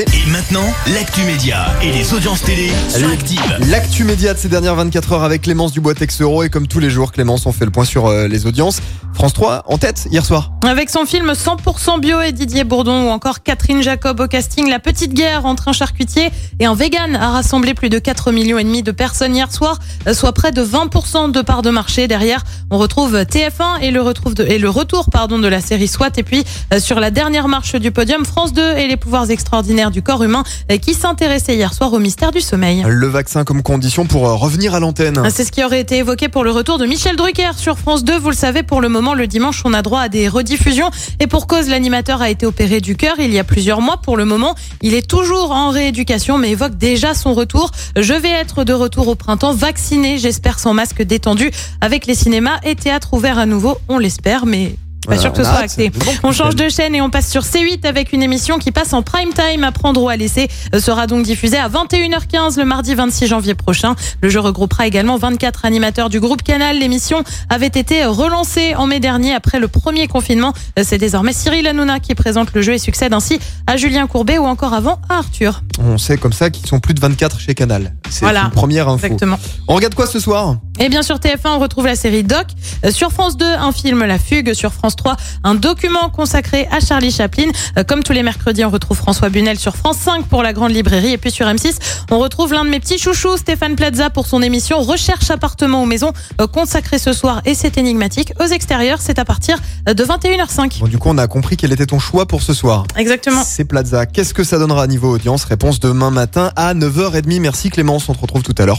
Et maintenant, l'actu média et les audiences télé sur Active. L'actu média de ces dernières 24 heures avec Clémence Dubois-Texero et comme tous les jours, Clémence, on fait le point sur euh, les audiences. France 3 en tête hier soir. Avec son film 100% bio et Didier Bourdon ou encore Catherine Jacob au casting, La Petite Guerre entre un charcutier et un vegan a rassemblé plus de 4 millions et demi de personnes hier soir, euh, soit près de 20% de part de marché. Derrière, on retrouve TF1 et le, retrouve de, et le retour pardon, de la série SWAT. Et puis, euh, sur la dernière marche du podium, France 2 et les pouvoirs extraordinaires du corps humain euh, qui s'intéressaient hier soir au mystère du sommeil. Le vaccin comme condition pour euh, revenir à l'antenne. C'est ce qui aurait été évoqué pour le retour de Michel Drucker sur France 2. Vous le savez, pour le moment, le dimanche, on a droit à des rediffusions. Et pour cause, l'animateur a été opéré du cœur il y a plusieurs mois. Pour le moment, il est toujours en rééducation, mais évoque déjà son retour. Je vais être de retour au printemps, vacciné, j'espère sans masque détendu, avec les cinémas et théâtres ouverts à nouveau. On l'espère, mais pas sûr que ce soit acté. On change de chaîne et on passe sur C8 avec une émission qui passe en prime time à prendre ou à laisser. Euh, Sera donc diffusée à 21h15 le mardi 26 janvier prochain. Le jeu regroupera également 24 animateurs du groupe Canal. L'émission avait été relancée en mai dernier après le premier confinement. Euh, C'est désormais Cyril Hanouna qui présente le jeu et succède ainsi à Julien Courbet ou encore avant à Arthur. On sait comme ça qu'ils sont plus de 24 chez Canal. C'est Voilà, une première info. Exactement. On regarde quoi ce soir? Et bien sur TF1, on retrouve la série Doc. Euh, Sur France 2, un film La Fugue. Sur France 3, un document consacré à Charlie Chaplin. Euh, Comme tous les mercredis, on retrouve François Bunel sur France 5 pour la grande librairie. Et puis sur M6, on retrouve l'un de mes petits chouchous, Stéphane Plaza, pour son émission Recherche appartement ou maison, euh, consacrée ce soir, et c'est énigmatique, aux extérieurs. C'est à partir de 21h05. Bon, du coup, on a compris quel était ton choix pour ce soir. Exactement. C'est Plaza. Qu'est-ce que ça donnera à niveau audience? Réponse demain matin à 9h30. Merci Clémence, on te retrouve tout à l'heure.